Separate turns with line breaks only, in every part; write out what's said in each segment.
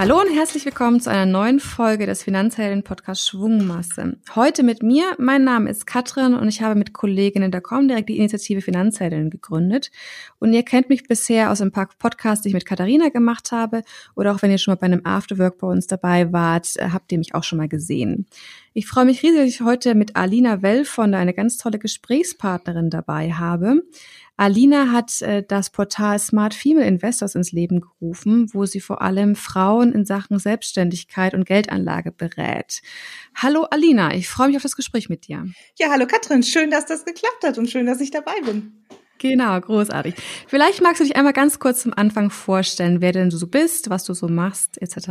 Hallo und herzlich willkommen zu einer neuen Folge des Finanzhelden-Podcasts Schwungmasse. Heute mit mir, mein Name ist Katrin und ich habe mit Kolleginnen der direkt die Initiative Finanzhelden gegründet. Und ihr kennt mich bisher aus ein paar Podcasts, die ich mit Katharina gemacht habe oder auch wenn ihr schon mal bei einem Afterwork bei uns dabei wart, äh, habt ihr mich auch schon mal gesehen. Ich freue mich riesig, dass ich heute mit Alina Wellfonder eine ganz tolle Gesprächspartnerin dabei habe. Alina hat äh, das Portal Smart Female Investors ins Leben gerufen, wo sie vor allem Frauen in Sachen Selbstständigkeit und Geldanlage berät. Hallo Alina, ich freue mich auf das Gespräch mit dir.
Ja, hallo Katrin, schön, dass das geklappt hat und schön, dass ich dabei bin.
Genau, großartig. Vielleicht magst du dich einmal ganz kurz zum Anfang vorstellen, wer denn du so bist, was du so machst, etc.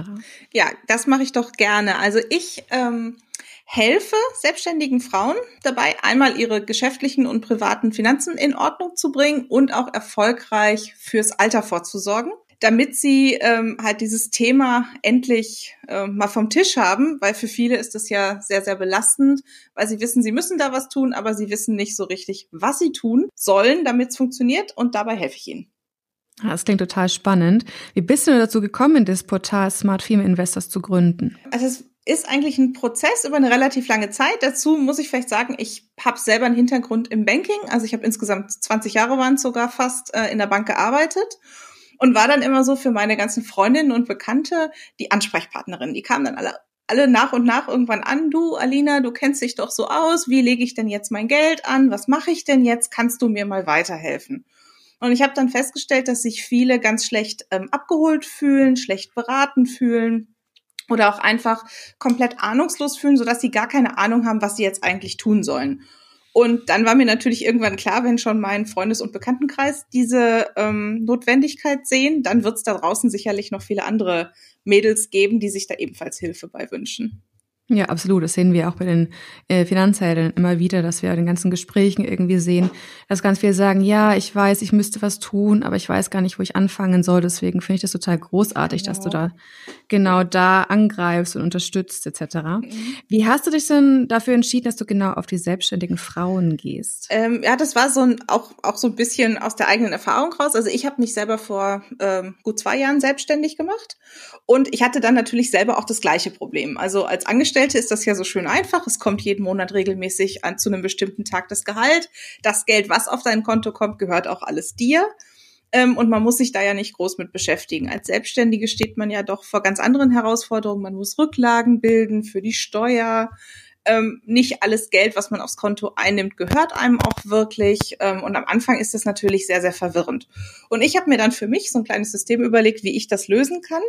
Ja, das mache ich doch gerne. Also ich ähm, helfe selbstständigen Frauen dabei, einmal ihre geschäftlichen und privaten Finanzen in Ordnung zu bringen und auch erfolgreich fürs Alter vorzusorgen, damit sie ähm, halt dieses Thema endlich äh, mal vom Tisch haben, weil für viele ist es ja sehr, sehr belastend, weil sie wissen, sie müssen da was tun, aber sie wissen nicht so richtig, was sie tun sollen, damit es funktioniert und dabei helfe ich ihnen.
Das klingt total spannend. Wie bist du dazu gekommen, das Portal Smart Female Investors zu gründen?
Also es ist eigentlich ein Prozess über eine relativ lange Zeit. Dazu muss ich vielleicht sagen, ich habe selber einen Hintergrund im Banking. Also ich habe insgesamt 20 Jahre waren sogar fast äh, in der Bank gearbeitet und war dann immer so für meine ganzen Freundinnen und Bekannte die Ansprechpartnerin. Die kamen dann alle alle nach und nach irgendwann an, du Alina, du kennst dich doch so aus, wie lege ich denn jetzt mein Geld an, was mache ich denn jetzt, kannst du mir mal weiterhelfen? Und ich habe dann festgestellt, dass sich viele ganz schlecht ähm, abgeholt fühlen, schlecht beraten fühlen oder auch einfach komplett ahnungslos fühlen, sodass sie gar keine Ahnung haben, was sie jetzt eigentlich tun sollen. Und dann war mir natürlich irgendwann klar, wenn schon mein Freundes- und Bekanntenkreis diese ähm, Notwendigkeit sehen, dann wird es da draußen sicherlich noch viele andere Mädels geben, die sich da ebenfalls Hilfe bei wünschen.
Ja, absolut. Das sehen wir auch bei den äh, Finanzhelden immer wieder, dass wir in den ganzen Gesprächen irgendwie sehen, dass ganz viele sagen, ja, ich weiß, ich müsste was tun, aber ich weiß gar nicht, wo ich anfangen soll. Deswegen finde ich das total großartig, genau. dass du da genau da angreifst und unterstützt etc. Mhm. Wie hast du dich denn dafür entschieden, dass du genau auf die selbstständigen Frauen gehst?
Ähm, ja, das war so ein, auch, auch so ein bisschen aus der eigenen Erfahrung raus. Also ich habe mich selber vor ähm, gut zwei Jahren selbstständig gemacht und ich hatte dann natürlich selber auch das gleiche Problem. Also als Angestellte Angestellte ist das ja so schön einfach. Es kommt jeden Monat regelmäßig an, zu einem bestimmten Tag das Gehalt. Das Geld, was auf dein Konto kommt, gehört auch alles dir. Ähm, und man muss sich da ja nicht groß mit beschäftigen. Als Selbstständige steht man ja doch vor ganz anderen Herausforderungen. Man muss Rücklagen bilden für die Steuer. Ähm, nicht alles Geld, was man aufs Konto einnimmt, gehört einem auch wirklich. Ähm, und am Anfang ist das natürlich sehr, sehr verwirrend. Und ich habe mir dann für mich so ein kleines System überlegt, wie ich das lösen kann.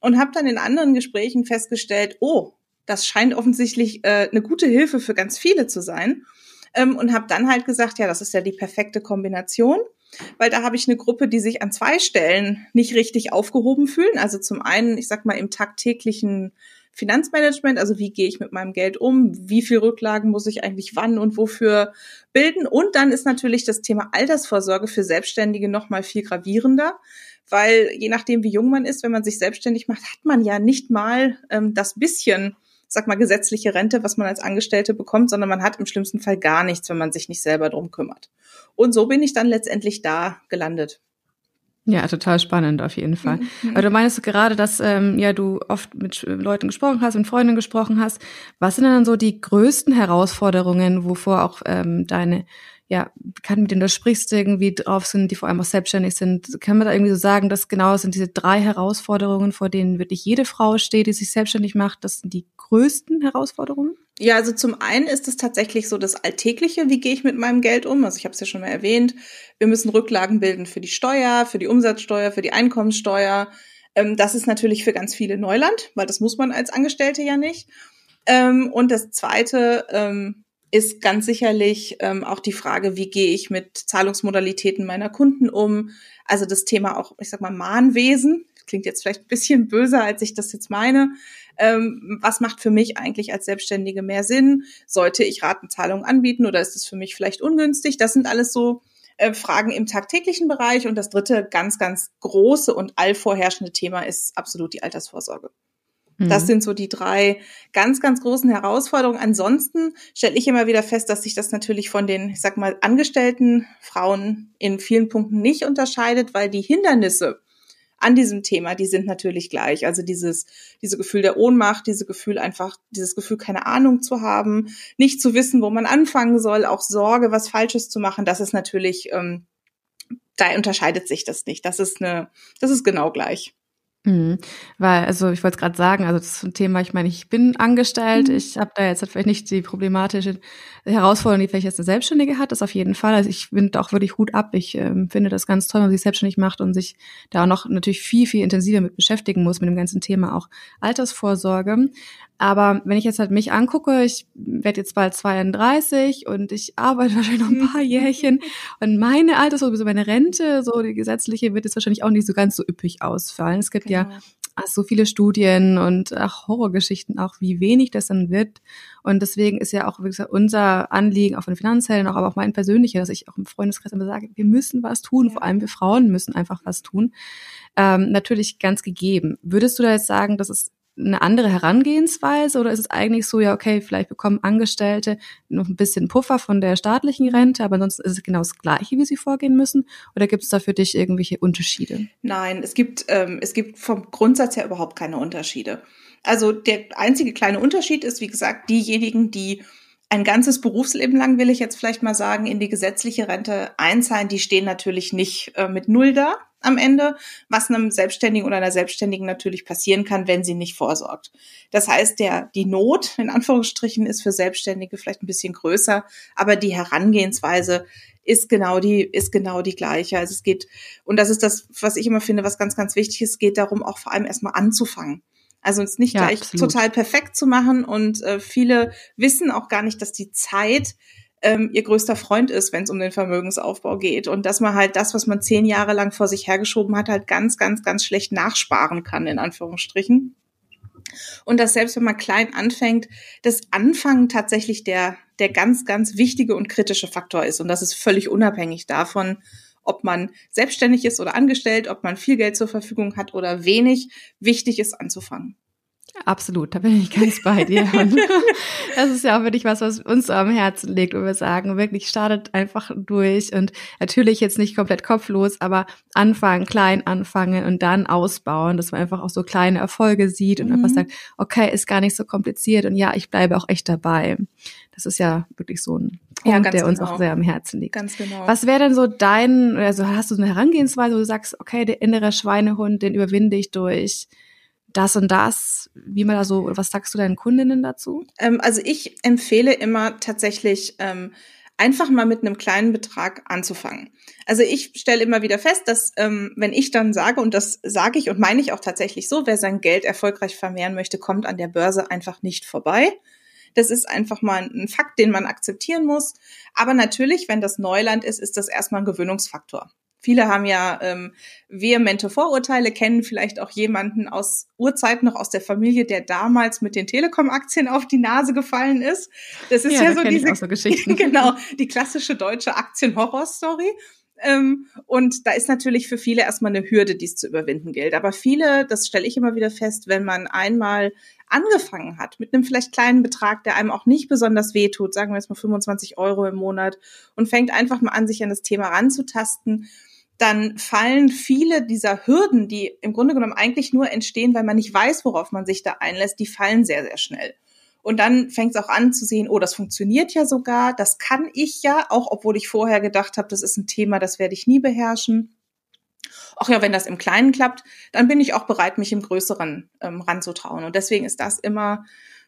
Und habe dann in anderen Gesprächen festgestellt, oh, das scheint offensichtlich äh, eine gute Hilfe für ganz viele zu sein. Ähm, und habe dann halt gesagt, ja, das ist ja die perfekte Kombination, weil da habe ich eine Gruppe, die sich an zwei Stellen nicht richtig aufgehoben fühlen. Also zum einen, ich sag mal, im tagtäglichen Finanzmanagement, also wie gehe ich mit meinem Geld um, wie viel Rücklagen muss ich eigentlich wann und wofür bilden. Und dann ist natürlich das Thema Altersvorsorge für Selbstständige noch mal viel gravierender, weil je nachdem, wie jung man ist, wenn man sich selbstständig macht, hat man ja nicht mal ähm, das bisschen sag mal, gesetzliche Rente, was man als Angestellte bekommt, sondern man hat im schlimmsten Fall gar nichts, wenn man sich nicht selber drum kümmert. Und so bin ich dann letztendlich da gelandet.
Ja, total spannend auf jeden Fall. Mhm. Aber du meinst gerade, dass ähm, ja du oft mit Leuten gesprochen hast, mit Freundinnen gesprochen hast. Was sind denn dann so die größten Herausforderungen, wovor auch ähm, deine ja, kann mit denen du sprichst, irgendwie drauf sind, die vor allem auch selbstständig sind. Kann man da irgendwie so sagen, dass genau sind diese drei Herausforderungen, vor denen wirklich jede Frau steht, die sich selbstständig macht, das sind die größten Herausforderungen?
Ja, also zum einen ist es tatsächlich so das Alltägliche, wie gehe ich mit meinem Geld um? Also ich habe es ja schon mal erwähnt, wir müssen Rücklagen bilden für die Steuer, für die Umsatzsteuer, für die Einkommensteuer. Ähm, das ist natürlich für ganz viele Neuland, weil das muss man als Angestellte ja nicht. Ähm, und das Zweite, ähm, ist ganz sicherlich ähm, auch die Frage, wie gehe ich mit Zahlungsmodalitäten meiner Kunden um? Also das Thema auch, ich sag mal, Mahnwesen. Klingt jetzt vielleicht ein bisschen böser, als ich das jetzt meine. Ähm, was macht für mich eigentlich als Selbstständige mehr Sinn? Sollte ich Ratenzahlungen anbieten oder ist es für mich vielleicht ungünstig? Das sind alles so äh, Fragen im tagtäglichen Bereich. Und das dritte ganz, ganz große und allvorherrschende Thema ist absolut die Altersvorsorge. Das mhm. sind so die drei ganz, ganz großen Herausforderungen. Ansonsten stelle ich immer wieder fest, dass sich das natürlich von den, ich sag mal, angestellten Frauen in vielen Punkten nicht unterscheidet, weil die Hindernisse an diesem Thema, die sind natürlich gleich. Also dieses, diese Gefühl der Ohnmacht, diese Gefühl einfach, dieses Gefühl, keine Ahnung zu haben, nicht zu wissen, wo man anfangen soll, auch Sorge, was Falsches zu machen, das ist natürlich, ähm, da unterscheidet sich das nicht. Das ist eine, das ist genau gleich.
Mhm. Weil, also ich wollte es gerade sagen, also das ist ein Thema, ich meine, ich bin angestellt, mhm. ich habe da jetzt vielleicht nicht die problematische Herausforderung, die vielleicht jetzt eine Selbstständige hat, das auf jeden Fall. Also ich finde auch wirklich Hut ab. Ich ähm, finde das ganz toll, wenn man sich selbstständig macht und sich da auch noch natürlich viel, viel intensiver mit beschäftigen muss, mit dem ganzen Thema auch Altersvorsorge. Aber wenn ich jetzt halt mich angucke, ich werde jetzt bald 32 und ich arbeite wahrscheinlich noch ein paar Jährchen und meine Altersvorsorge, so meine Rente, so die gesetzliche, wird jetzt wahrscheinlich auch nicht so ganz so üppig ausfallen. Es gibt genau. ja ach, so viele Studien und ach, Horrorgeschichten auch, wie wenig das dann wird. Und deswegen ist ja auch wie gesagt, unser Anliegen, auch von den Finanzhelden, auch, aber auch mein persönlicher, dass ich auch im Freundeskreis immer sage, wir müssen was tun, ja. vor allem wir Frauen müssen einfach was tun. Ähm, natürlich ganz gegeben. Würdest du da jetzt sagen, dass es eine andere Herangehensweise oder ist es eigentlich so, ja, okay, vielleicht bekommen Angestellte noch ein bisschen Puffer von der staatlichen Rente, aber ansonsten ist es genau das Gleiche, wie sie vorgehen müssen? Oder gibt es da für dich irgendwelche Unterschiede?
Nein, es gibt, ähm, es gibt vom Grundsatz her überhaupt keine Unterschiede. Also der einzige kleine Unterschied ist, wie gesagt, diejenigen, die ein ganzes Berufsleben lang, will ich jetzt vielleicht mal sagen, in die gesetzliche Rente einzahlen, die stehen natürlich nicht äh, mit Null da am Ende, was einem Selbstständigen oder einer Selbstständigen natürlich passieren kann, wenn sie nicht vorsorgt. Das heißt, der, die Not, in Anführungsstrichen, ist für Selbstständige vielleicht ein bisschen größer, aber die Herangehensweise ist genau die, ist genau die gleiche. Also es geht, und das ist das, was ich immer finde, was ganz, ganz wichtig ist, geht darum, auch vor allem erstmal anzufangen. Also es nicht ja, gleich absolut. total perfekt zu machen und äh, viele wissen auch gar nicht, dass die Zeit ähm, ihr größter Freund ist, wenn es um den Vermögensaufbau geht. Und dass man halt das, was man zehn Jahre lang vor sich hergeschoben hat, halt ganz, ganz, ganz schlecht nachsparen kann, in Anführungsstrichen. Und dass selbst wenn man klein anfängt, das Anfangen tatsächlich der, der ganz, ganz wichtige und kritische Faktor ist. Und das ist völlig unabhängig davon, ob man selbstständig ist oder angestellt, ob man viel Geld zur Verfügung hat oder wenig. Wichtig ist anzufangen.
Absolut, da bin ich ganz bei dir. Und das ist ja auch wirklich was, was uns am Herzen liegt, wo wir sagen, wirklich startet einfach durch und natürlich jetzt nicht komplett kopflos, aber anfangen, klein anfangen und dann ausbauen, dass man einfach auch so kleine Erfolge sieht und mhm. einfach sagt, okay, ist gar nicht so kompliziert und ja, ich bleibe auch echt dabei. Das ist ja wirklich so ein Punkt, ja, der genau. uns auch sehr am Herzen liegt.
Ganz genau.
Was wäre denn so dein, also hast du eine Herangehensweise, wo du sagst, okay, der innere Schweinehund, den überwinde ich durch das und das, wie man da so, was sagst du deinen Kundinnen dazu?
Ähm, also ich empfehle immer tatsächlich ähm, einfach mal mit einem kleinen Betrag anzufangen. Also ich stelle immer wieder fest, dass ähm, wenn ich dann sage, und das sage ich und meine ich auch tatsächlich so, wer sein Geld erfolgreich vermehren möchte, kommt an der Börse einfach nicht vorbei. Das ist einfach mal ein Fakt, den man akzeptieren muss. Aber natürlich, wenn das Neuland ist, ist das erstmal ein Gewöhnungsfaktor. Viele haben ja ähm, vehemente Vorurteile, kennen vielleicht auch jemanden aus Urzeiten noch aus der Familie, der damals mit den Telekom-Aktien auf die Nase gefallen ist. Das ist ja, ja so diese
so Geschichten.
genau die klassische deutsche Aktien-Horror-Story. Ähm, und da ist natürlich für viele erstmal eine Hürde, die es zu überwinden gilt. Aber viele, das stelle ich immer wieder fest, wenn man einmal angefangen hat mit einem vielleicht kleinen Betrag, der einem auch nicht besonders wehtut, sagen wir jetzt mal 25 Euro im Monat und fängt einfach mal an, sich an das Thema ranzutasten dann fallen viele dieser Hürden, die im Grunde genommen eigentlich nur entstehen, weil man nicht weiß, worauf man sich da einlässt, die fallen sehr, sehr schnell. Und dann fängt es auch an zu sehen, oh, das funktioniert ja sogar, das kann ich ja, auch obwohl ich vorher gedacht habe, das ist ein Thema, das werde ich nie beherrschen. Ach ja, wenn das im Kleinen klappt, dann bin ich auch bereit, mich im Größeren ähm, ranzutrauen. Und deswegen ist das immer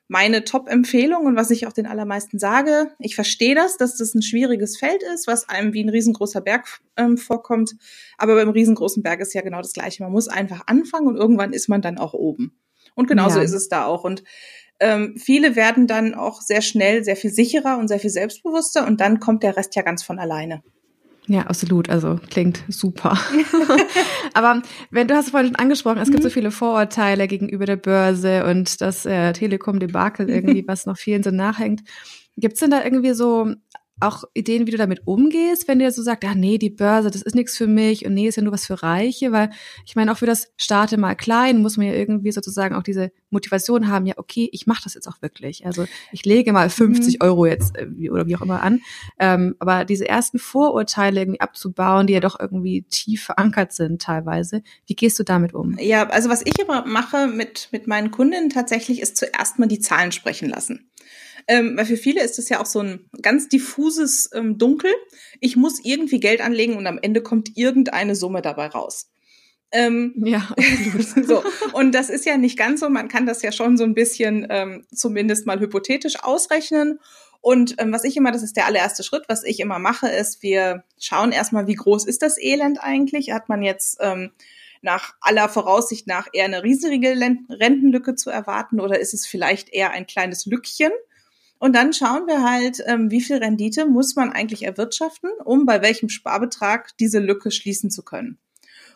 meine Top-Empfehlung und was ich auch den allermeisten sage. Ich verstehe das, dass das ein schwieriges Feld ist, was einem wie ein riesengroßer Berg ähm, vorkommt. Aber beim riesengroßen Berg ist ja genau das Gleiche. Man muss einfach anfangen und irgendwann ist man dann auch oben. Und genauso ja. ist es da auch. Und ähm, viele werden dann auch sehr schnell sehr viel sicherer und sehr viel selbstbewusster und dann kommt der Rest ja ganz von alleine.
Ja, absolut. Also klingt super. Aber wenn du hast vorhin schon angesprochen, es gibt so mhm. viele Vorurteile gegenüber der Börse und das äh, Telekom-Debakel irgendwie, was noch vielen so nachhängt. Gibt es denn da irgendwie so auch Ideen, wie du damit umgehst, wenn dir so sagt, ah nee, die Börse, das ist nichts für mich und nee, ist ja nur was für Reiche, weil ich meine, auch für das Starte mal klein muss man ja irgendwie sozusagen auch diese Motivation haben, ja, okay, ich mache das jetzt auch wirklich. Also ich lege mal 50 mhm. Euro jetzt äh, oder wie auch immer an. Ähm, aber diese ersten Vorurteile irgendwie abzubauen, die ja doch irgendwie tief verankert sind teilweise, wie gehst du damit um?
Ja, also was ich immer mache mit, mit meinen Kunden tatsächlich ist zuerst mal die Zahlen sprechen lassen. Ähm, weil für viele ist es ja auch so ein ganz diffuses ähm, Dunkel. Ich muss irgendwie Geld anlegen und am Ende kommt irgendeine Summe dabei raus. Ähm, ja, so. Und das ist ja nicht ganz so. Man kann das ja schon so ein bisschen ähm, zumindest mal hypothetisch ausrechnen. Und ähm, was ich immer, das ist der allererste Schritt, was ich immer mache, ist, wir schauen erstmal, wie groß ist das Elend eigentlich? Hat man jetzt ähm, nach aller Voraussicht nach eher eine riesige Rentenlücke zu erwarten oder ist es vielleicht eher ein kleines Lückchen? Und dann schauen wir halt, ähm, wie viel Rendite muss man eigentlich erwirtschaften, um bei welchem Sparbetrag diese Lücke schließen zu können.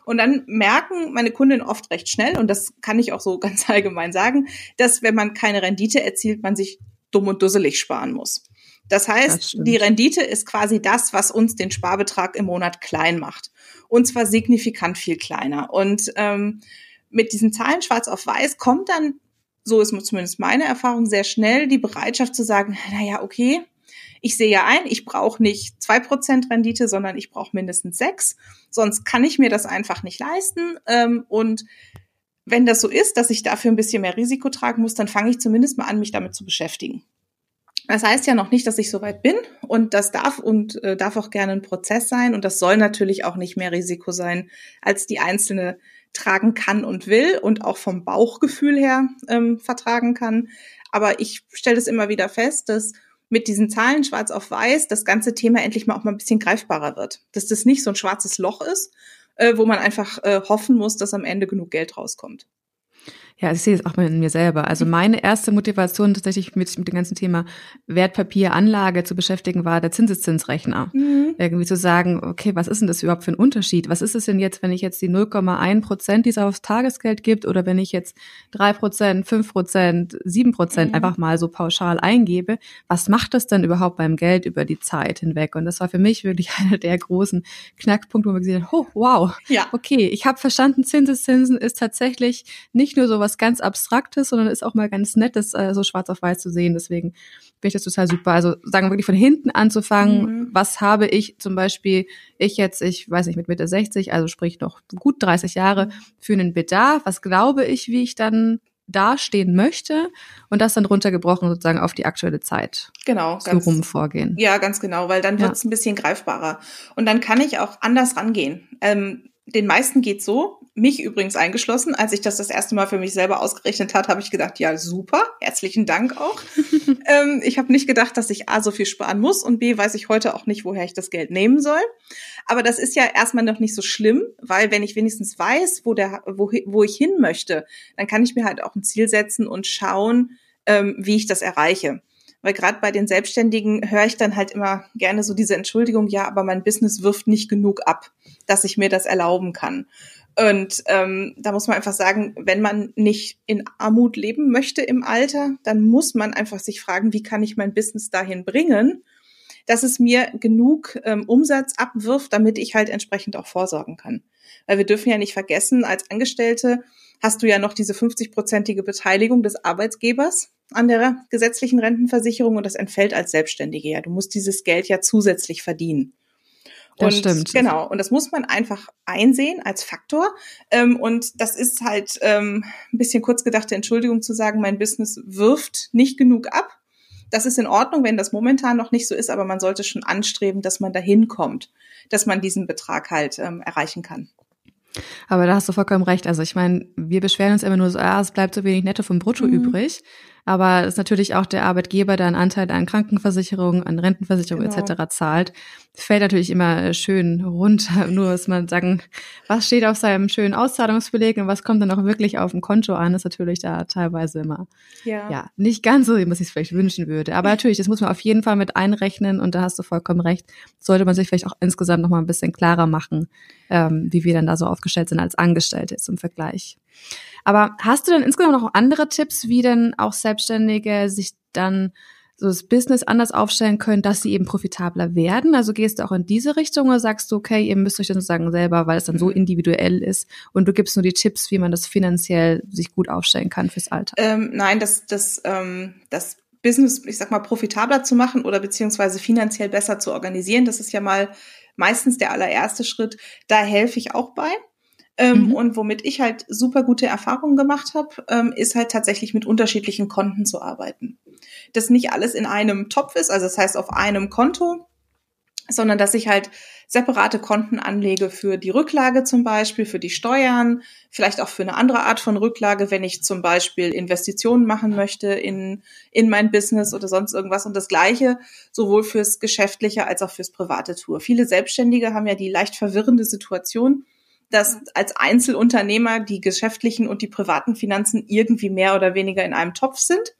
Und dann merken meine Kundinnen oft recht schnell, und das kann ich auch so ganz allgemein sagen, dass wenn man keine Rendite erzielt, man sich dumm und dusselig sparen muss. Das heißt, das die Rendite ist quasi das, was uns den Sparbetrag im Monat klein macht. Und zwar signifikant viel kleiner. Und ähm, mit diesen Zahlen schwarz auf weiß kommt dann so ist zumindest meine Erfahrung, sehr schnell die Bereitschaft zu sagen, naja, okay, ich sehe ja ein, ich brauche nicht zwei Prozent Rendite, sondern ich brauche mindestens sechs. Sonst kann ich mir das einfach nicht leisten. Ähm, und wenn das so ist, dass ich dafür ein bisschen mehr Risiko tragen muss, dann fange ich zumindest mal an, mich damit zu beschäftigen. Das heißt ja noch nicht, dass ich soweit bin und das darf und äh, darf auch gerne ein Prozess sein und das soll natürlich auch nicht mehr Risiko sein als die einzelne tragen kann und will und auch vom Bauchgefühl her ähm, vertragen kann. Aber ich stelle es immer wieder fest, dass mit diesen Zahlen schwarz auf weiß das ganze Thema endlich mal auch mal ein bisschen greifbarer wird. Dass das nicht so ein schwarzes Loch ist, äh, wo man einfach äh, hoffen muss, dass am Ende genug Geld rauskommt.
Ja, ich sehe es auch mal in mir selber. Also meine erste Motivation tatsächlich mit, mit dem ganzen Thema Wertpapieranlage zu beschäftigen war der Zinseszinsrechner. Mhm. Irgendwie zu sagen, okay, was ist denn das überhaupt für ein Unterschied? Was ist es denn jetzt, wenn ich jetzt die 0,1 Prozent, die es aufs Tagesgeld gibt, oder wenn ich jetzt drei Prozent, fünf Prozent, sieben Prozent mhm. einfach mal so pauschal eingebe? Was macht das denn überhaupt beim Geld über die Zeit hinweg? Und das war für mich wirklich einer der großen Knackpunkte, wo man gesehen hat, oh, wow, ja. okay, ich habe verstanden, Zinseszinsen ist tatsächlich nicht nur so was ganz Abstraktes, sondern ist auch mal ganz nett, das äh, so schwarz auf weiß zu sehen. Deswegen finde ich das total super. Also sagen wir wirklich von hinten anzufangen, mhm. was habe ich zum Beispiel, ich jetzt, ich weiß nicht, mit Mitte 60, also sprich noch gut 30 Jahre, für einen Bedarf, was glaube ich, wie ich dann dastehen möchte und das dann runtergebrochen sozusagen auf die aktuelle Zeit.
Genau.
So ganz, rum vorgehen.
Ja, ganz genau, weil dann wird es ein bisschen greifbarer. Und dann kann ich auch anders rangehen. Ähm, den meisten geht so, mich übrigens eingeschlossen. Als ich das das erste Mal für mich selber ausgerechnet hat, habe ich gedacht, ja super, herzlichen Dank auch. ähm, ich habe nicht gedacht, dass ich A so viel sparen muss und B weiß ich heute auch nicht, woher ich das Geld nehmen soll. Aber das ist ja erstmal noch nicht so schlimm, weil wenn ich wenigstens weiß, wo, der, wo, wo ich hin möchte, dann kann ich mir halt auch ein Ziel setzen und schauen, ähm, wie ich das erreiche. Weil gerade bei den Selbstständigen höre ich dann halt immer gerne so diese Entschuldigung, ja, aber mein Business wirft nicht genug ab, dass ich mir das erlauben kann. Und ähm, da muss man einfach sagen, wenn man nicht in Armut leben möchte im Alter, dann muss man einfach sich fragen, wie kann ich mein Business dahin bringen, dass es mir genug ähm, Umsatz abwirft, damit ich halt entsprechend auch vorsorgen kann. Weil wir dürfen ja nicht vergessen, als Angestellte hast du ja noch diese 50-prozentige Beteiligung des Arbeitgebers an der gesetzlichen Rentenversicherung und das entfällt als Selbstständige ja. Du musst dieses Geld ja zusätzlich verdienen.
Das und stimmt.
Genau, und das muss man einfach einsehen als Faktor. Ähm, und das ist halt ähm, ein bisschen kurz gedachte Entschuldigung zu sagen, mein Business wirft nicht genug ab. Das ist in Ordnung, wenn das momentan noch nicht so ist, aber man sollte schon anstreben, dass man dahin kommt, dass man diesen Betrag halt ähm, erreichen kann.
Aber da hast du vollkommen recht. Also ich meine, wir beschweren uns immer nur so, ah, es bleibt so wenig netto vom Brutto mhm. übrig. Aber es ist natürlich auch der Arbeitgeber, der einen Anteil an Krankenversicherung, an Rentenversicherung genau. etc. zahlt. Fällt natürlich immer schön runter. Nur dass man sagen, was steht auf seinem schönen Auszahlungsbeleg und was kommt dann auch wirklich auf dem Konto an, ist natürlich da teilweise immer ja, ja nicht ganz so, wie man sich vielleicht wünschen würde. Aber natürlich, das muss man auf jeden Fall mit einrechnen und da hast du vollkommen recht. Sollte man sich vielleicht auch insgesamt noch mal ein bisschen klarer machen, ähm, wie wir dann da so aufgestellt sind als Angestellte zum Vergleich. Aber hast du denn insgesamt noch andere Tipps, wie denn auch Selbstständige sich dann so das Business anders aufstellen können, dass sie eben profitabler werden? Also gehst du auch in diese Richtung oder sagst du, okay, ihr müsst euch dann sozusagen selber, weil es dann so mhm. individuell ist und du gibst nur die Tipps, wie man das finanziell sich gut aufstellen kann fürs Alter?
Ähm, nein, das, das, ähm, das Business, ich sag mal, profitabler zu machen oder beziehungsweise finanziell besser zu organisieren, das ist ja mal meistens der allererste Schritt. Da helfe ich auch bei. Ähm, mhm. Und womit ich halt super gute Erfahrungen gemacht habe, ähm, ist halt tatsächlich mit unterschiedlichen Konten zu arbeiten. Dass nicht alles in einem Topf ist, also das heißt auf einem Konto, sondern dass ich halt separate Konten anlege für die Rücklage zum Beispiel, für die Steuern, vielleicht auch für eine andere Art von Rücklage, wenn ich zum Beispiel Investitionen machen möchte in, in mein Business oder sonst irgendwas. Und das Gleiche sowohl fürs Geschäftliche als auch fürs Private Tour. Viele Selbstständige haben ja die leicht verwirrende Situation, dass als Einzelunternehmer die geschäftlichen und die privaten Finanzen irgendwie mehr oder weniger in einem Topf sind.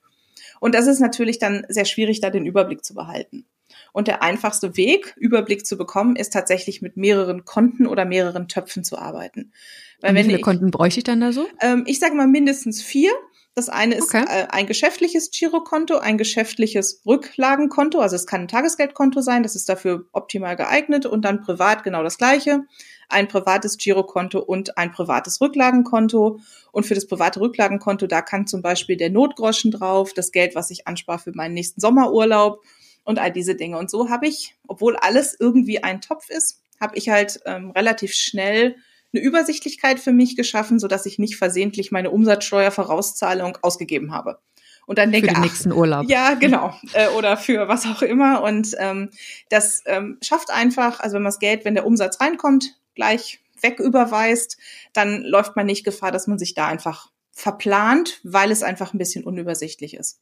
Und das ist natürlich dann sehr schwierig, da den Überblick zu behalten. Und der einfachste Weg, Überblick zu bekommen, ist tatsächlich mit mehreren Konten oder mehreren Töpfen zu arbeiten.
Weil Und wie viele ich, Konten bräuchte ich dann da so?
Ähm, ich sage mal mindestens vier. Das eine ist okay. äh, ein geschäftliches Girokonto, ein geschäftliches Rücklagenkonto, also es kann ein Tagesgeldkonto sein, das ist dafür optimal geeignet und dann privat genau das gleiche, ein privates Girokonto und ein privates Rücklagenkonto. Und für das private Rücklagenkonto, da kann zum Beispiel der Notgroschen drauf, das Geld, was ich anspare für meinen nächsten Sommerurlaub und all diese Dinge. Und so habe ich, obwohl alles irgendwie ein Topf ist, habe ich halt ähm, relativ schnell eine Übersichtlichkeit für mich geschaffen, so dass ich nicht versehentlich meine Umsatzsteuervorauszahlung ausgegeben habe. Und dann denke
für den nächsten Urlaub.
Ja, genau. äh, oder für was auch immer. Und ähm, das ähm, schafft einfach, also wenn man das Geld, wenn der Umsatz reinkommt, gleich wegüberweist, dann läuft man nicht Gefahr, dass man sich da einfach verplant, weil es einfach ein bisschen unübersichtlich ist.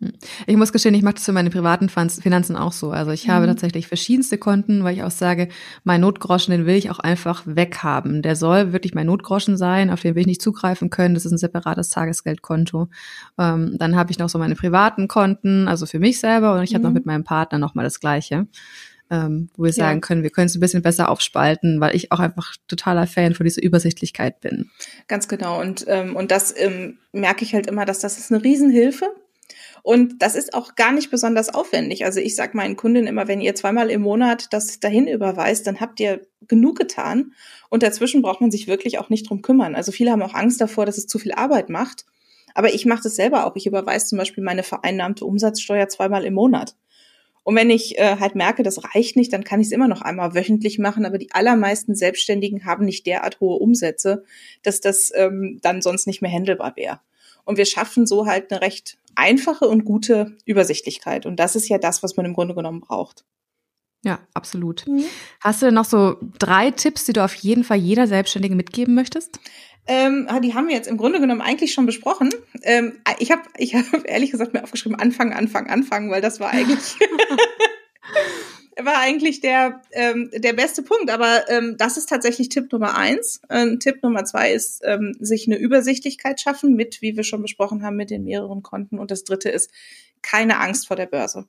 Hm. Ich muss gestehen, ich mache das für meine privaten Finanzen auch so. Also ich mhm. habe tatsächlich verschiedenste Konten, weil ich auch sage, mein Notgroschen, den will ich auch einfach weghaben. Der soll wirklich mein Notgroschen sein, auf den will ich nicht zugreifen können. Das ist ein separates Tagesgeldkonto. Ähm, dann habe ich noch so meine privaten Konten, also für mich selber und ich mhm. habe noch mit meinem Partner nochmal das Gleiche. Ähm, wo wir ja. sagen können, wir können es ein bisschen besser aufspalten, weil ich auch einfach totaler Fan von dieser Übersichtlichkeit bin.
Ganz genau. Und, ähm, und das ähm, merke ich halt immer, dass das ist eine Riesenhilfe und das ist auch gar nicht besonders aufwendig. Also ich sage meinen Kunden immer, wenn ihr zweimal im Monat das dahin überweist, dann habt ihr genug getan. Und dazwischen braucht man sich wirklich auch nicht drum kümmern. Also viele haben auch Angst davor, dass es zu viel Arbeit macht. Aber ich mache das selber auch. Ich überweise zum Beispiel meine vereinnahmte Umsatzsteuer zweimal im Monat. Und wenn ich äh, halt merke, das reicht nicht, dann kann ich es immer noch einmal wöchentlich machen. Aber die allermeisten Selbstständigen haben nicht derart hohe Umsätze, dass das ähm, dann sonst nicht mehr handelbar wäre. Und wir schaffen so halt eine recht einfache und gute Übersichtlichkeit. Und das ist ja das, was man im Grunde genommen braucht.
Ja, absolut. Mhm. Hast du denn noch so drei Tipps, die du auf jeden Fall jeder Selbstständigen mitgeben möchtest?
Ähm, ah, die haben wir jetzt im Grunde genommen eigentlich schon besprochen. Ähm, ich habe ich hab ehrlich gesagt mir aufgeschrieben, Anfang, Anfang, Anfang, weil das war eigentlich war eigentlich der, ähm, der beste Punkt. Aber ähm, das ist tatsächlich Tipp Nummer eins. Ähm, Tipp Nummer zwei ist, ähm, sich eine Übersichtlichkeit schaffen mit, wie wir schon besprochen haben, mit den mehreren Konten. Und das dritte ist, keine Angst vor der Börse.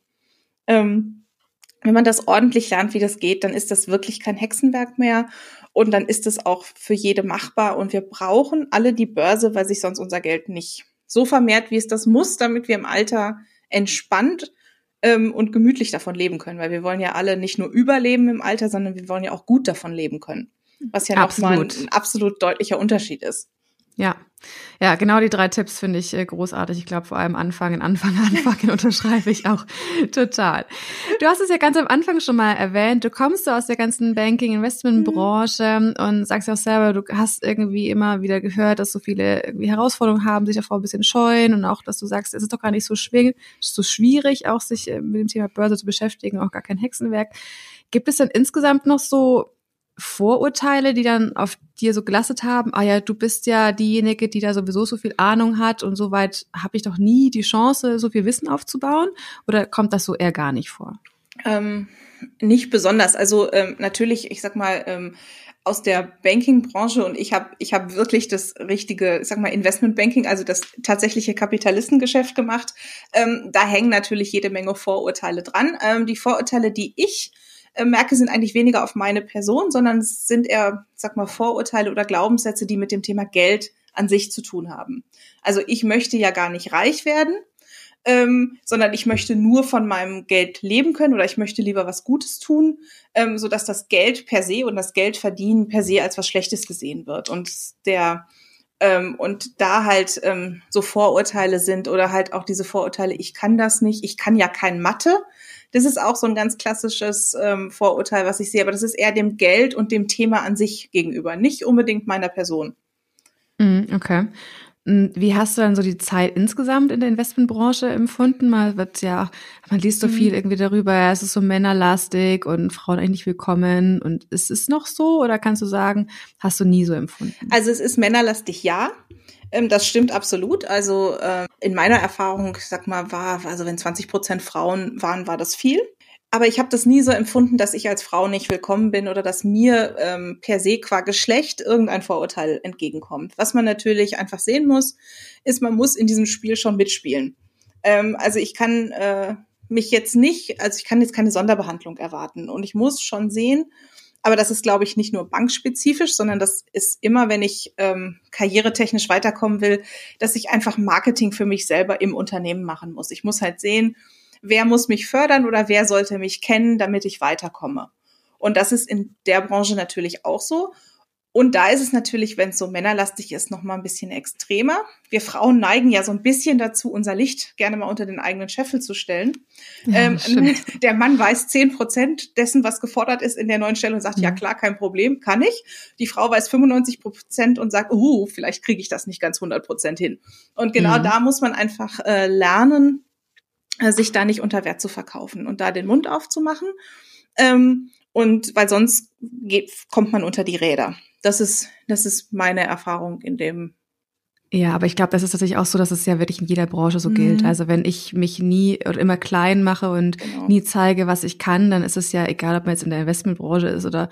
Ähm, wenn man das ordentlich lernt, wie das geht, dann ist das wirklich kein Hexenwerk mehr. Und dann ist es auch für jede machbar. Und wir brauchen alle die Börse, weil sich sonst unser Geld nicht so vermehrt, wie es das muss, damit wir im Alter entspannt ähm, und gemütlich davon leben können, weil wir wollen ja alle nicht nur überleben im Alter, sondern wir wollen ja auch gut davon leben können. Was ja nochmal ein, ein absolut deutlicher Unterschied ist.
Ja, ja, genau die drei Tipps finde ich äh, großartig. Ich glaube, vor allem Anfangen, Anfangen, Anfangen unterschreibe ich auch total. Du hast es ja ganz am Anfang schon mal erwähnt. Du kommst so aus der ganzen Banking-Investment-Branche und sagst ja auch selber, du hast irgendwie immer wieder gehört, dass so viele irgendwie Herausforderungen haben, sich davor ein bisschen scheuen und auch, dass du sagst, es ist doch gar nicht so, schwierig, so schwierig, auch sich äh, mit dem Thema Börse zu beschäftigen, auch gar kein Hexenwerk. Gibt es denn insgesamt noch so Vorurteile, die dann auf dir so gelastet haben, ah ja, du bist ja diejenige, die da sowieso so viel Ahnung hat und soweit habe ich doch nie die Chance, so viel Wissen aufzubauen? Oder kommt das so eher gar nicht vor?
Ähm, nicht besonders. Also ähm, natürlich, ich sag mal, ähm, aus der Banking-Branche und ich habe ich hab wirklich das richtige, ich sag mal, Investment-Banking, also das tatsächliche Kapitalistengeschäft gemacht. Ähm, da hängen natürlich jede Menge Vorurteile dran. Ähm, die Vorurteile, die ich merke, sind eigentlich weniger auf meine Person, sondern sind eher, sag mal, Vorurteile oder Glaubenssätze, die mit dem Thema Geld an sich zu tun haben. Also ich möchte ja gar nicht reich werden. ähm, sondern ich möchte nur von meinem Geld leben können oder ich möchte lieber was Gutes tun, ähm, so dass das Geld per se und das Geld verdienen per se als was Schlechtes gesehen wird und der ähm, und da halt ähm, so Vorurteile sind oder halt auch diese Vorurteile, ich kann das nicht, ich kann ja kein Mathe. Das ist auch so ein ganz klassisches ähm, Vorurteil, was ich sehe, aber das ist eher dem Geld und dem Thema an sich gegenüber, nicht unbedingt meiner Person.
Mm, okay. Hm, wie hast du dann so die Zeit insgesamt in der Investmentbranche empfunden? Man wird ja, man liest so mhm. viel irgendwie darüber, ja, es ist so männerlastig und Frauen eigentlich nicht willkommen. Und ist es noch so oder kannst du sagen, hast du nie so empfunden?
Also es ist männerlastig, ja. Ähm, das stimmt absolut. Also äh, in meiner Erfahrung, sag mal, war, also wenn 20 Prozent Frauen waren, war das viel aber ich habe das nie so empfunden, dass ich als Frau nicht willkommen bin oder dass mir ähm, per se qua Geschlecht irgendein Vorurteil entgegenkommt. Was man natürlich einfach sehen muss, ist, man muss in diesem Spiel schon mitspielen. Ähm, also ich kann äh, mich jetzt nicht, also ich kann jetzt keine Sonderbehandlung erwarten und ich muss schon sehen, aber das ist, glaube ich, nicht nur bankspezifisch, sondern das ist immer, wenn ich ähm, karrieretechnisch weiterkommen will, dass ich einfach Marketing für mich selber im Unternehmen machen muss. Ich muss halt sehen, wer muss mich fördern oder wer sollte mich kennen, damit ich weiterkomme. Und das ist in der Branche natürlich auch so. Und da ist es natürlich, wenn es so männerlastig ist, noch mal ein bisschen extremer. Wir Frauen neigen ja so ein bisschen dazu, unser Licht gerne mal unter den eigenen Scheffel zu stellen. Ja, ähm, der Mann weiß zehn Prozent dessen, was gefordert ist in der neuen Stelle und sagt, ja. ja klar, kein Problem, kann ich. Die Frau weiß 95 Prozent und sagt, uh, vielleicht kriege ich das nicht ganz 100 Prozent hin. Und genau mhm. da muss man einfach äh, lernen, sich da nicht unter Wert zu verkaufen und da den Mund aufzumachen. Ähm, und weil sonst geht, kommt man unter die Räder. Das ist, das ist meine Erfahrung in dem.
Ja, aber ich glaube, das ist tatsächlich auch so, dass es ja wirklich in jeder Branche so mhm. gilt. Also wenn ich mich nie oder immer klein mache und genau. nie zeige, was ich kann, dann ist es ja egal, ob man jetzt in der Investmentbranche ist oder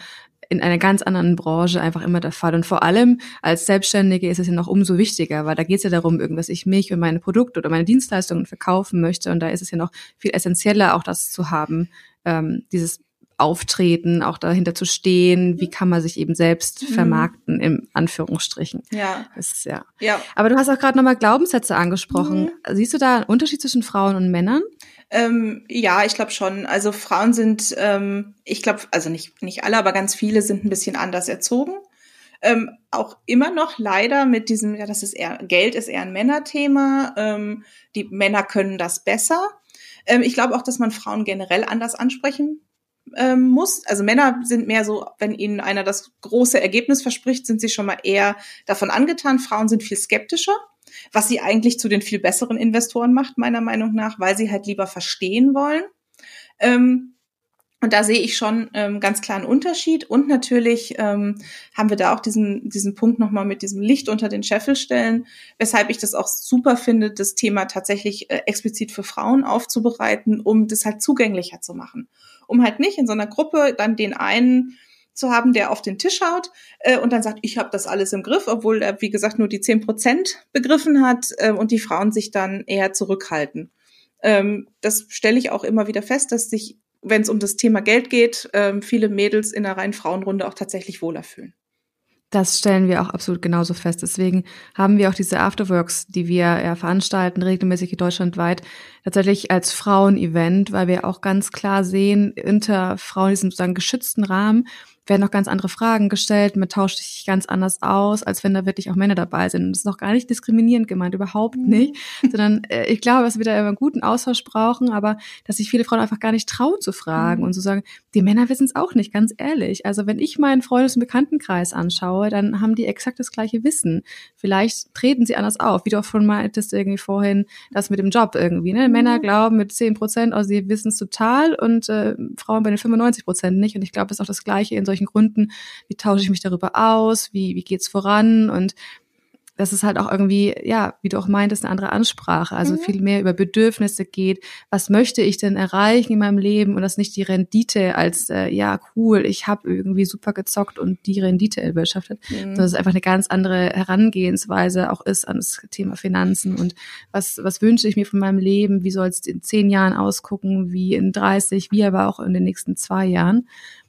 in einer ganz anderen Branche einfach immer der Fall. Und vor allem als Selbstständige ist es ja noch umso wichtiger, weil da geht es ja darum, irgendwas ich mich und meine Produkte oder meine Dienstleistungen verkaufen möchte. Und da ist es ja noch viel essentieller, auch das zu haben, ähm, dieses Auftreten, auch dahinter zu stehen, wie kann man sich eben selbst mhm. vermarkten, im Anführungsstrichen.
Ja.
Das ist, ja. ja. Aber du hast auch gerade nochmal Glaubenssätze angesprochen. Mhm. Siehst du da einen Unterschied zwischen Frauen und Männern?
Ähm, ja, ich glaube schon. Also Frauen sind, ähm, ich glaube, also nicht, nicht alle, aber ganz viele sind ein bisschen anders erzogen. Ähm, auch immer noch leider mit diesem, ja, das ist eher, Geld ist eher ein Männerthema. Ähm, die Männer können das besser. Ähm, ich glaube auch, dass man Frauen generell anders ansprechen ähm, muss. Also Männer sind mehr so, wenn ihnen einer das große Ergebnis verspricht, sind sie schon mal eher davon angetan. Frauen sind viel skeptischer was sie eigentlich zu den viel besseren Investoren macht, meiner Meinung nach, weil sie halt lieber verstehen wollen. Ähm, und da sehe ich schon ähm, ganz einen Unterschied. Und natürlich ähm, haben wir da auch diesen, diesen Punkt nochmal mit diesem Licht unter den Scheffel stellen, weshalb ich das auch super finde, das Thema tatsächlich äh, explizit für Frauen aufzubereiten, um das halt zugänglicher zu machen. Um halt nicht in so einer Gruppe dann den einen zu haben, der auf den Tisch haut äh, und dann sagt, ich habe das alles im Griff, obwohl er, wie gesagt, nur die zehn Prozent begriffen hat äh, und die Frauen sich dann eher zurückhalten. Ähm, das stelle ich auch immer wieder fest, dass sich, wenn es um das Thema Geld geht, äh, viele Mädels in einer reinen Frauenrunde auch tatsächlich wohler fühlen.
Das stellen wir auch absolut genauso fest. Deswegen haben wir auch diese Afterworks, die wir ja veranstalten, regelmäßig deutschlandweit, tatsächlich als Frauen-Event, weil wir auch ganz klar sehen, unter Frauen in diesem sozusagen geschützten Rahmen werden noch ganz andere Fragen gestellt, man tauscht sich ganz anders aus, als wenn da wirklich auch Männer dabei sind. Und das ist noch gar nicht diskriminierend gemeint, überhaupt mhm. nicht, sondern äh, ich glaube, dass wir da immer einen guten Austausch brauchen, aber dass sich viele Frauen einfach gar nicht trauen zu fragen mhm. und zu sagen, die Männer wissen es auch nicht, ganz ehrlich. Also wenn ich meinen Freundes- und Bekanntenkreis anschaue, dann haben die exakt das gleiche Wissen. Vielleicht treten sie anders auf, wie du auch schon meintest irgendwie vorhin, das mit dem Job irgendwie. Ne? Mhm. Männer glauben mit 10 Prozent, also sie wissen es total und äh, Frauen bei den 95 Prozent nicht. Und ich glaube, das ist auch das Gleiche in solchen solchen Gründen, wie tausche ich mich darüber aus, wie, wie geht's voran? Und dass es halt auch irgendwie, ja, wie du auch meintest, eine andere Ansprache, also mhm. viel mehr über Bedürfnisse geht. Was möchte ich denn erreichen in meinem Leben? Und das nicht die Rendite als, äh, ja, cool, ich habe irgendwie super gezockt und die Rendite erwirtschaftet, mhm. sondern dass es einfach eine ganz andere Herangehensweise auch ist an das Thema Finanzen. Und was, was wünsche ich mir von meinem Leben, wie soll es in zehn Jahren ausgucken, wie in 30, wie aber auch in den nächsten zwei Jahren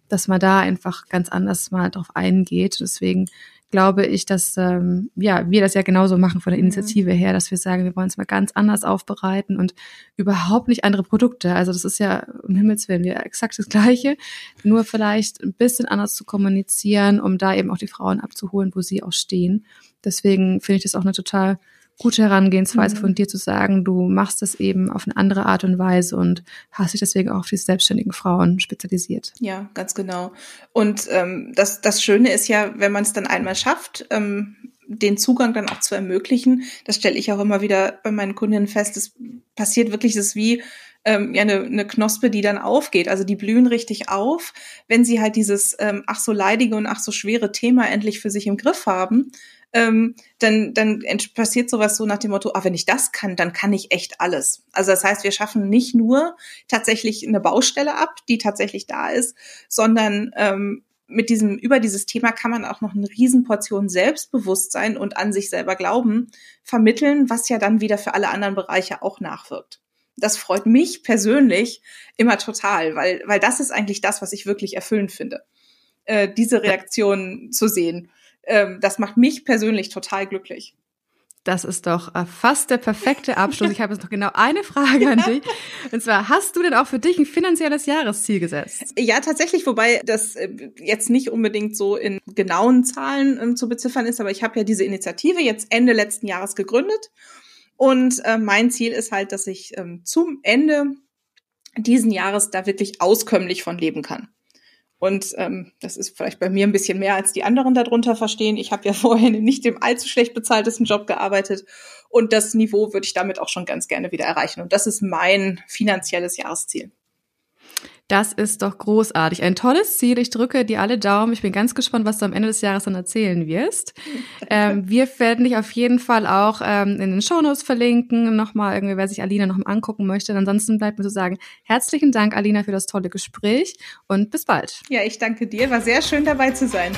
dass man da einfach ganz anders mal drauf eingeht. Deswegen glaube ich, dass ähm, ja wir das ja genauso machen von der mhm. Initiative her, dass wir sagen, wir wollen es mal ganz anders aufbereiten und überhaupt nicht andere Produkte. Also das ist ja um Himmels willen wir exakt das Gleiche, nur vielleicht ein bisschen anders zu kommunizieren, um da eben auch die Frauen abzuholen, wo sie auch stehen. Deswegen finde ich das auch eine total gute Herangehensweise mhm. von dir zu sagen, du machst das eben auf eine andere Art und Weise und hast dich deswegen auch auf diese selbstständigen Frauen spezialisiert.
Ja, ganz genau. Und ähm, das, das Schöne ist ja, wenn man es dann einmal schafft, ähm, den Zugang dann auch zu ermöglichen, das stelle ich auch immer wieder bei meinen Kundinnen fest, es passiert wirklich, es ist wie ähm, ja eine, eine Knospe, die dann aufgeht. Also die blühen richtig auf, wenn sie halt dieses ähm, ach so leidige und ach so schwere Thema endlich für sich im Griff haben ähm, dann, dann passiert sowas so nach dem Motto, ah, wenn ich das kann, dann kann ich echt alles. Also das heißt, wir schaffen nicht nur tatsächlich eine Baustelle ab, die tatsächlich da ist, sondern ähm, mit diesem, über dieses Thema kann man auch noch eine Riesenportion Selbstbewusstsein und an sich selber glauben vermitteln, was ja dann wieder für alle anderen Bereiche auch nachwirkt. Das freut mich persönlich immer total, weil, weil das ist eigentlich das, was ich wirklich erfüllend finde, äh, diese Reaktion zu sehen ähm, das macht mich persönlich total glücklich.
Das ist doch äh, fast der perfekte Abschluss. Ich habe jetzt noch genau eine Frage an dich. Und zwar, hast du denn auch für dich ein finanzielles Jahresziel gesetzt?
Ja, tatsächlich, wobei das äh, jetzt nicht unbedingt so in genauen Zahlen ähm, zu beziffern ist, aber ich habe ja diese Initiative jetzt Ende letzten Jahres gegründet. Und äh, mein Ziel ist halt, dass ich ähm, zum Ende diesen Jahres da wirklich auskömmlich von leben kann. Und ähm, das ist vielleicht bei mir ein bisschen mehr, als die anderen darunter verstehen. Ich habe ja vorher nicht im allzu schlecht bezahltesten Job gearbeitet. Und das Niveau würde ich damit auch schon ganz gerne wieder erreichen. Und das ist mein finanzielles Jahresziel.
Das ist doch großartig. Ein tolles Ziel. Ich drücke dir alle Daumen. Ich bin ganz gespannt, was du am Ende des Jahres dann erzählen wirst. Ähm, wir werden dich auf jeden Fall auch ähm, in den Shownotes verlinken. Nochmal irgendwie, wer sich Alina noch mal angucken möchte. Ansonsten bleibt mir zu sagen, herzlichen Dank, Alina, für das tolle Gespräch und bis bald.
Ja, ich danke dir. War sehr schön dabei zu sein.